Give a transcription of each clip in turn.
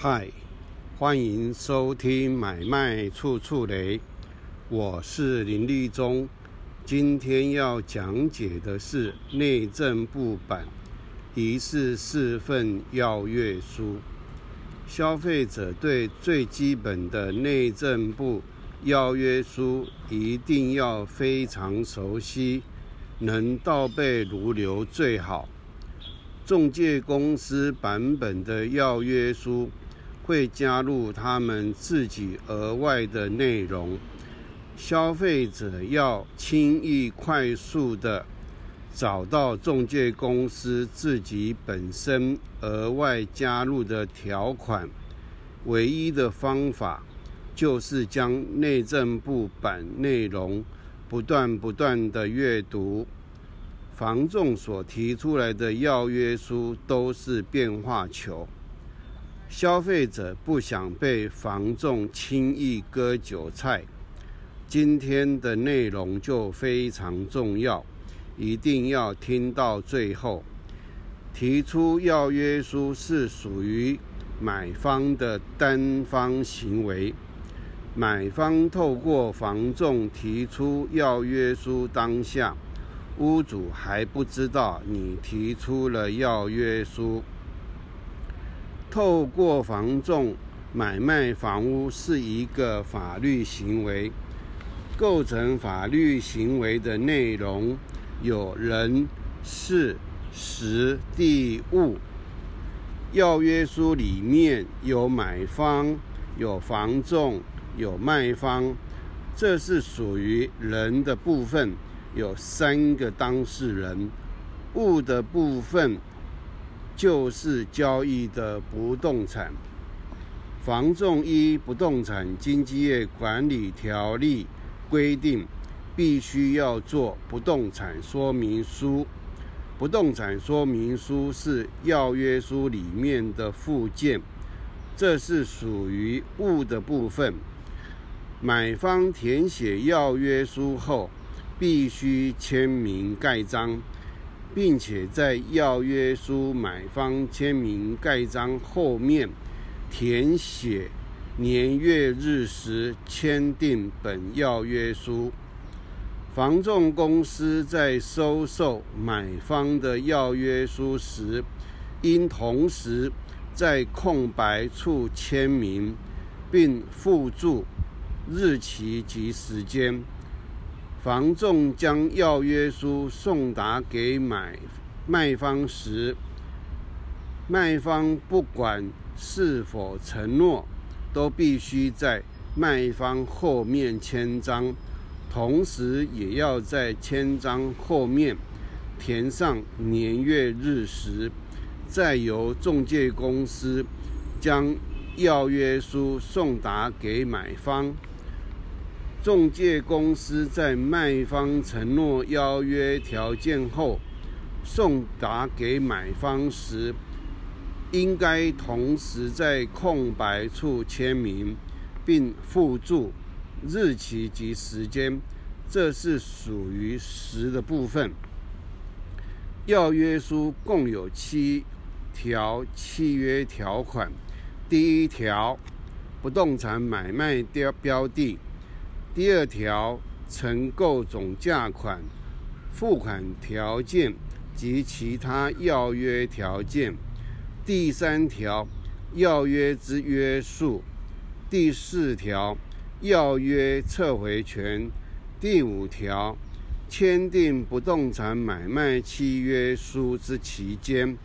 嗨，欢迎收听买卖处处雷，我是林立忠。今天要讲解的是内政部版一式四份要约书。消费者对最基本的内政部要约书一定要非常熟悉，能倒背如流最好。中介公司版本的要约书会加入他们自己额外的内容，消费者要轻易快速的找到中介公司自己本身额外加入的条款，唯一的方法就是将内政部版内容不断不断的阅读。房仲所提出来的要约书都是变化球，消费者不想被房仲轻易割韭菜。今天的内容就非常重要，一定要听到最后。提出要约书是属于买方的单方行为，买方透过房仲提出要约书当下。屋主还不知道你提出了要约书。透过房仲买卖房屋是一个法律行为，构成法律行为的内容有人、事、时、地、物。要约书里面有买方、有房仲、有卖方，这是属于人的部分。有三个当事人，物的部分就是交易的不动产。房仲依不动产经纪业管理条例规定，必须要做不动产说明书。不动产说明书是要约书里面的附件，这是属于物的部分。买方填写要约书后。必须签名盖章，并且在要约书买方签名盖章后面填写年月日时签订本要约书。房仲公司在收受买方的要约书时，应同时在空白处签名，并附注日期及时间。房仲将要约书送达给买卖方时，卖方不管是否承诺，都必须在卖方后面签章，同时也要在签章后面填上年月日时，再由中介公司将要约书送达给买方。中介公司在卖方承诺邀约条件后送达给买方时，应该同时在空白处签名，并附注日期及时间，这是属于实的部分。要约书共有七条契约条款。第一条，不动产买卖标标的。第二条，承购总价款、付款条件及其他要约条件；第三条，要约之约束；第四条，要约撤回权；第五条，签订不动产买卖契约书之期间；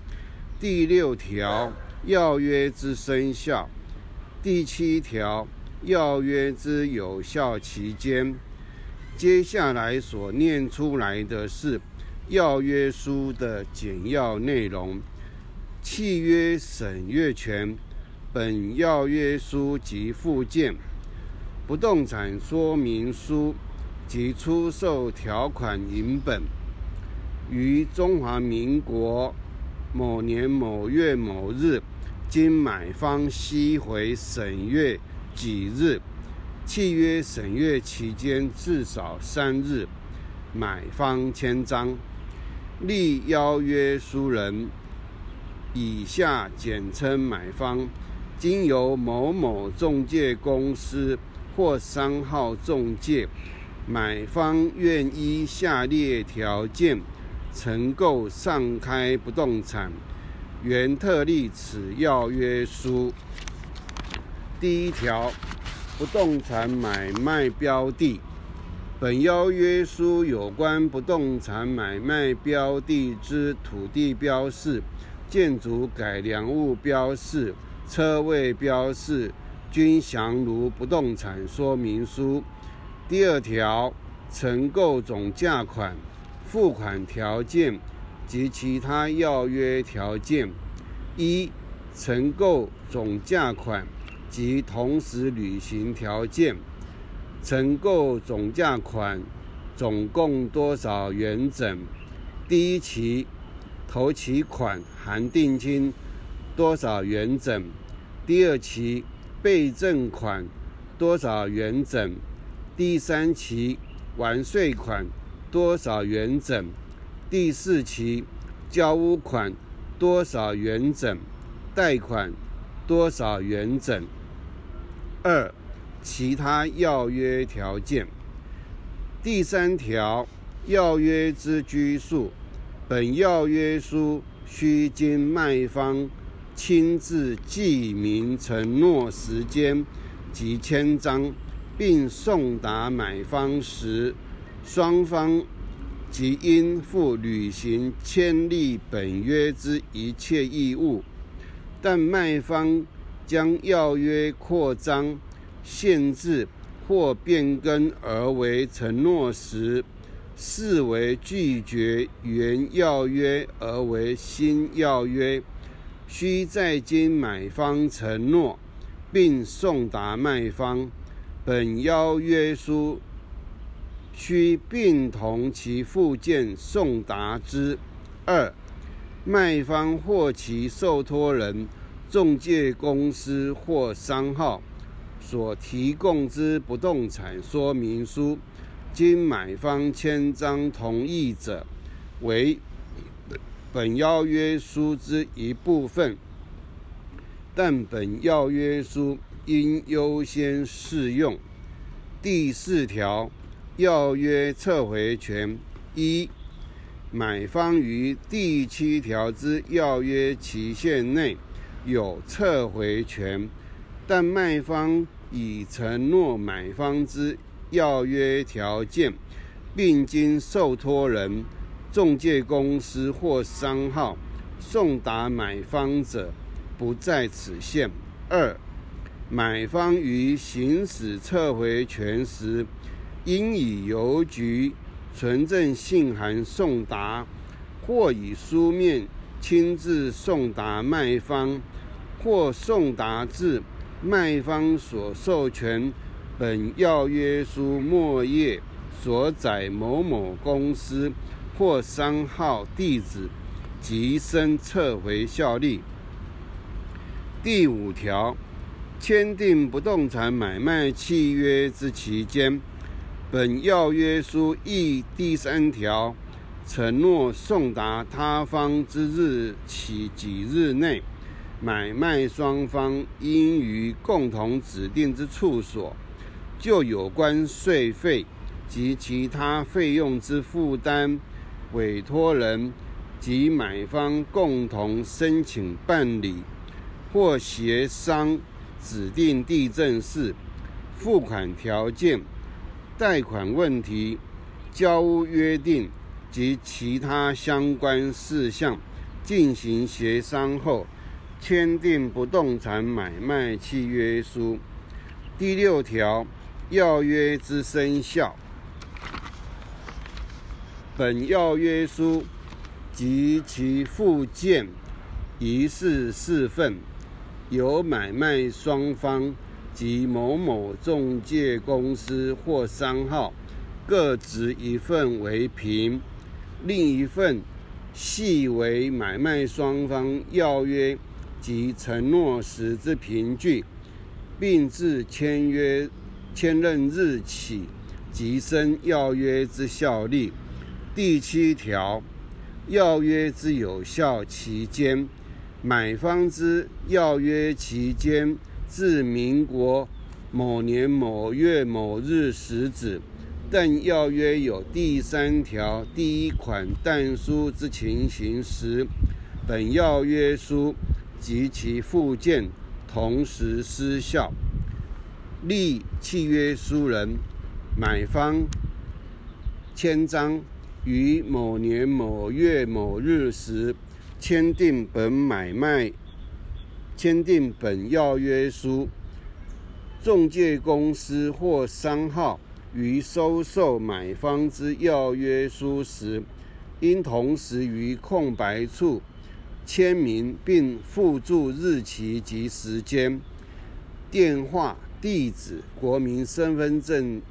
第六条，要约之生效；第七条。要约之有效期间，接下来所念出来的是要约书的简要内容：契约审阅权、本要约书及附件、不动产说明书及出售条款影本，于中华民国某年某月某日，经买方悉回审阅。几日？契约审阅期间至少三日。买方签章，立邀约书人（以下简称买方）经由某某中介公司或商号中介，买方愿依下列条件承购上开不动产，原特立此要约书。第一条，不动产买卖标的。本邀约书有关不动产买卖标的之土地标示、建筑改良物标示、车位标示，均详如不动产说明书。第二条，承购总价款、付款条件及其他要约条件：一、承购总价款及同时履行条件。承购总价款总共多少元整？第一期头期款含定金多少元整？第二期备赠款多少元整？第三期完税款多少元整？第四期交屋款多少元整？贷款多少元整？二。其他要约条件，第三条要约之拘束，本要约书须经卖方亲自记明承诺时间及签章，并送达买方时，双方即应负履行签立本约之一切义务。但卖方将要约扩张。限制或变更而为承诺时，视为拒绝原要约而为新要约，需再经买方承诺，并送达卖方。本邀约书需并同其附件送达之。二、卖方或其受托人、中介公司或商号。所提供之不动产说明书，经买方签章同意者，为本要约书之一部分，但本要约书应优先适用。第四条，要约撤回权一，买方于第七条之要约期限内有撤回权。但卖方已承诺买方之要约条件，并经受托人、中介公司或商号送达买方者，不在此限。二、买方于行使撤回权时，应以邮局存证信函送达，或以书面亲自送达卖方，或送达至。卖方所授权本要约书末页所载某某公司或商号地址，即生撤回效力。第五条，签订不动产买卖契约之期间，本要约书依第三条承诺送达他方之日起几日内。买卖双方应于共同指定之处所，就有关税费及其他费用之负担，委托人及买方共同申请办理或协商指定地政士付款条件、贷款问题、交约定及其他相关事项进行协商后。签订不动产买卖契约书。第六条，要约之生效。本要约书及其附件一式四份，由买卖双方及某某中介公司或商号各执一份为凭，另一份系为买卖双方要约。及承诺时之凭据，并自签约签认日起即生要约之效力。第七条，要约之有效期间，买方之要约期间至民国某年某月某日时止，但要约有第三条第一款但书之情形时，本要约书及其附件同时失效。立契约书人、买方签章于某年某月某日时。签订本买卖，签订本要约书，中介公司或商号于收受买方之要约书时，应同时于空白处签名，并附注日期及时间、电话、地址、国民身份证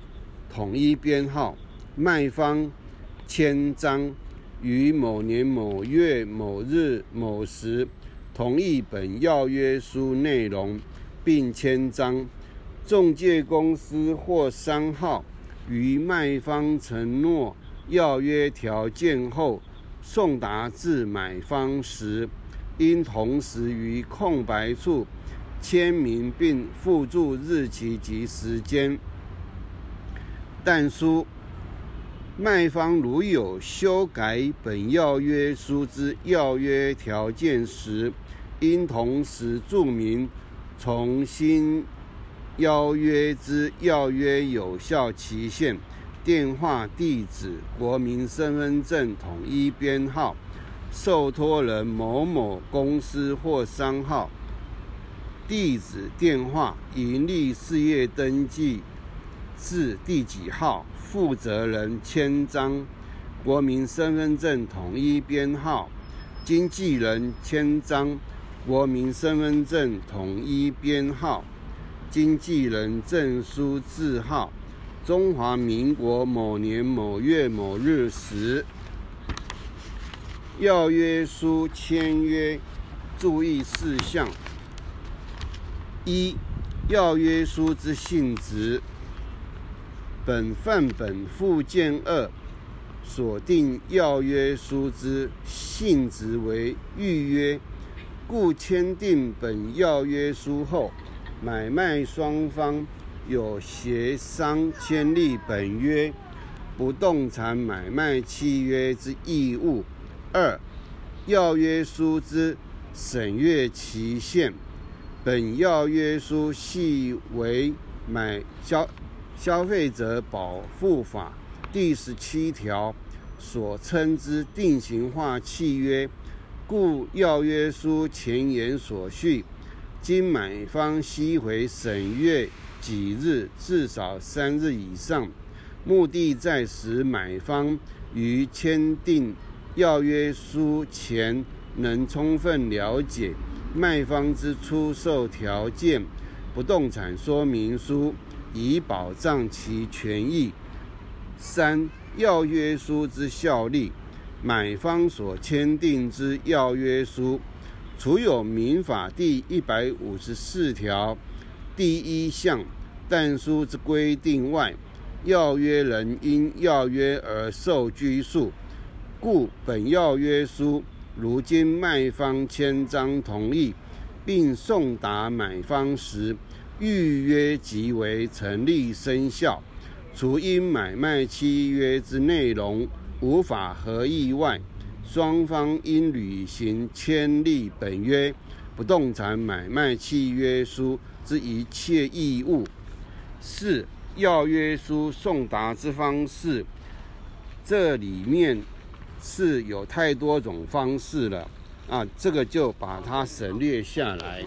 统一编号。卖方签章。于某年某月某日某时同意本要约书内容，并签章。中介公司或商号于卖方承诺要约条件后送达至买方时，应同时于空白处签名并附注日期及时间。但书。卖方如有修改本要约书之要约条件时，应同时注明重新邀约之要约有效期限、电话、地址、国民身份证统一编号、受托人某某公司或商号、地址、电话、营利事业登记至第几号。负责人签章，国民身份证统一编号，经纪人签章，国民身份证统一编号，经纪人证书字号，中华民国某年某月某日时，要约书签约注意事项：一、要约书之性质。本范本附件二锁定要约书之性质为预约，故签订本要约书后，买卖双方有协商签立本约不动产买卖契约之义务。二、要约书之审阅期限，本要约书系为买消。消费者保护法第十七条所称之定型化契约，故要约书前言所叙，经买方悉回审阅几日，至少三日以上，目的在使买方于签订要约书前能充分了解卖方之出售条件、不动产说明书。以保障其权益。三、要约书之效力，买方所签订之要约书，除有民法第一百五十四条第一项但书之规定外，要约人因要约而受拘束。故本要约书如经卖方签章同意，并送达买方时，预约即为成立生效，除因买卖契约之内容无法合意外，双方应履行签立本约不动产买卖契约书之一切义务。四要约书送达之方式，这里面是有太多种方式了啊，这个就把它省略下来。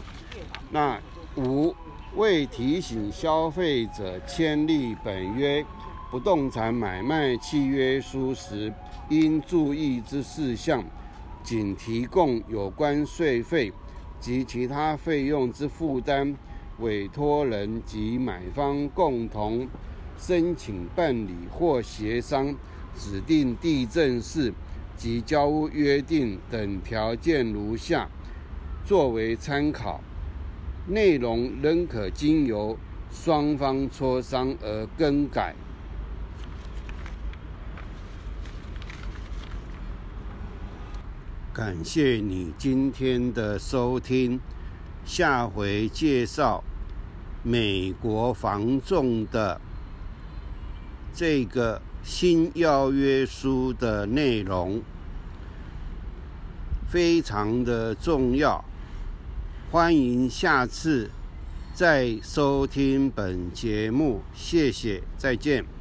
那五。为提醒消费者签立本约不动产买卖契约书时应注意之事项，仅提供有关税费及其他费用之负担，委托人及买方共同申请办理或协商指定地政士及交屋约定等条件如下，作为参考。内容仍可经由双方磋商而更改。感谢你今天的收听，下回介绍美国防重的这个新要约书的内容，非常的重要。欢迎下次再收听本节目，谢谢，再见。